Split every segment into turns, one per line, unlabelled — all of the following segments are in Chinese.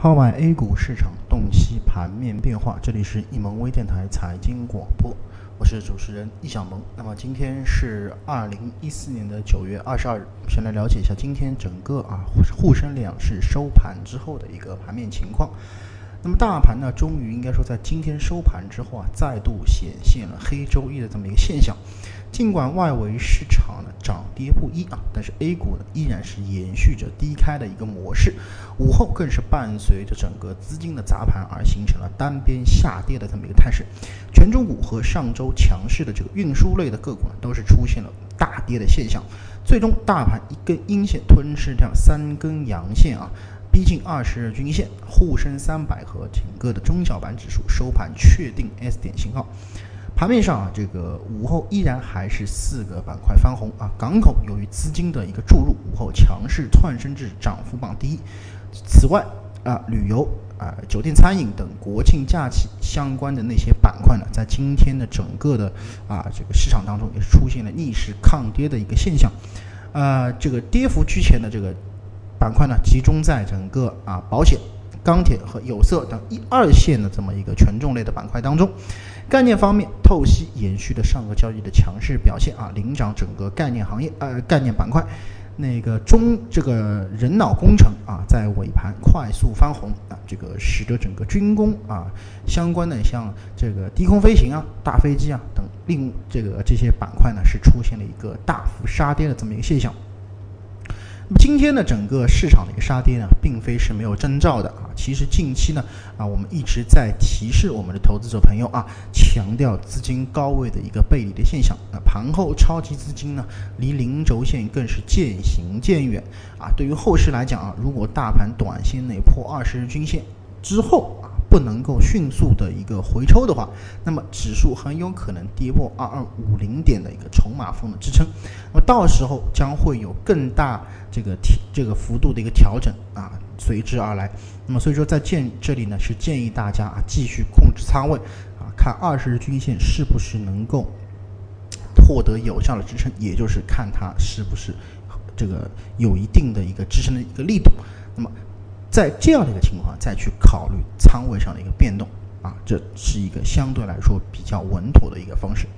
号脉 A 股市场洞悉盘面变化，这里是易盟微电台财经广播，我是主持人易小萌。那么今天是二零一四年的九月二十二日，先来了解一下今天整个啊沪深两市收盘之后的一个盘面情况。那么大盘呢，终于应该说在今天收盘之后啊，再度显现了黑周一的这么一个现象。尽管外围市场呢涨跌不一啊，但是 A 股呢依然是延续着低开的一个模式，午后更是伴随着整个资金的砸盘而形成了单边下跌的这么一个态势。权重股和上周强势的这个运输类的个股呢，都是出现了大跌的现象。最终大盘一根阴线吞噬掉三根阳线啊，逼近二十日均线，沪深三百和整个的中小板指数收盘确定 S 点信号。盘面上啊，这个午后依然还是四个板块翻红啊。港口由于资金的一个注入，午后强势窜升至涨幅榜第一。此外啊，旅游啊、酒店餐饮等国庆假期相关的那些板块呢，在今天的整个的啊这个市场当中，也是出现了逆势抗跌的一个现象。啊，这个跌幅居前的这个板块呢，集中在整个啊保险、钢铁和有色等一二线的这么一个权重类的板块当中。概念方面，透析延续的上个交易的强势表现啊，领涨整个概念行业呃概念板块。那个中这个人脑工程啊，在尾盘快速翻红啊，这个使得整个军工啊相关的像这个低空飞行啊、大飞机啊等另这个这些板块呢，是出现了一个大幅杀跌的这么一个现象。那么今天呢，整个市场的一个杀跌呢，并非是没有征兆的啊。其实近期呢，啊，我们一直在提示我们的投资者朋友啊，强调资金高位的一个背离的现象。那盘后超级资金呢，离零轴线更是渐行渐远啊。对于后市来讲啊，如果大盘短线内破二十日均线之后啊，不能够迅速的一个回抽的话，那么指数很有可能跌破二二五零点的一个筹码峰的支撑，那么到时候将会有更大这个提这个幅度的一个调整啊随之而来。那么所以说在建这里呢是建议大家啊继续控制仓位啊，看二十日均线是不是能够获得有效的支撑，也就是看它是不是这个有一定的一个支撑的一个力度。那么在这样的一个情况，再去考虑仓位上的一个变动啊，这是一个相对来说比较稳妥的一个方式。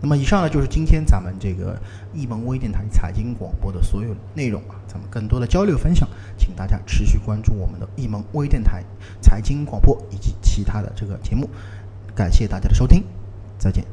那么以上呢就是今天咱们这个易盟微电台财经广播的所有内容啊，咱们更多的交流分享，请大家持续关注我们的易盟微电台财经广播以及其他的这个节目。感谢大家的收听，再见。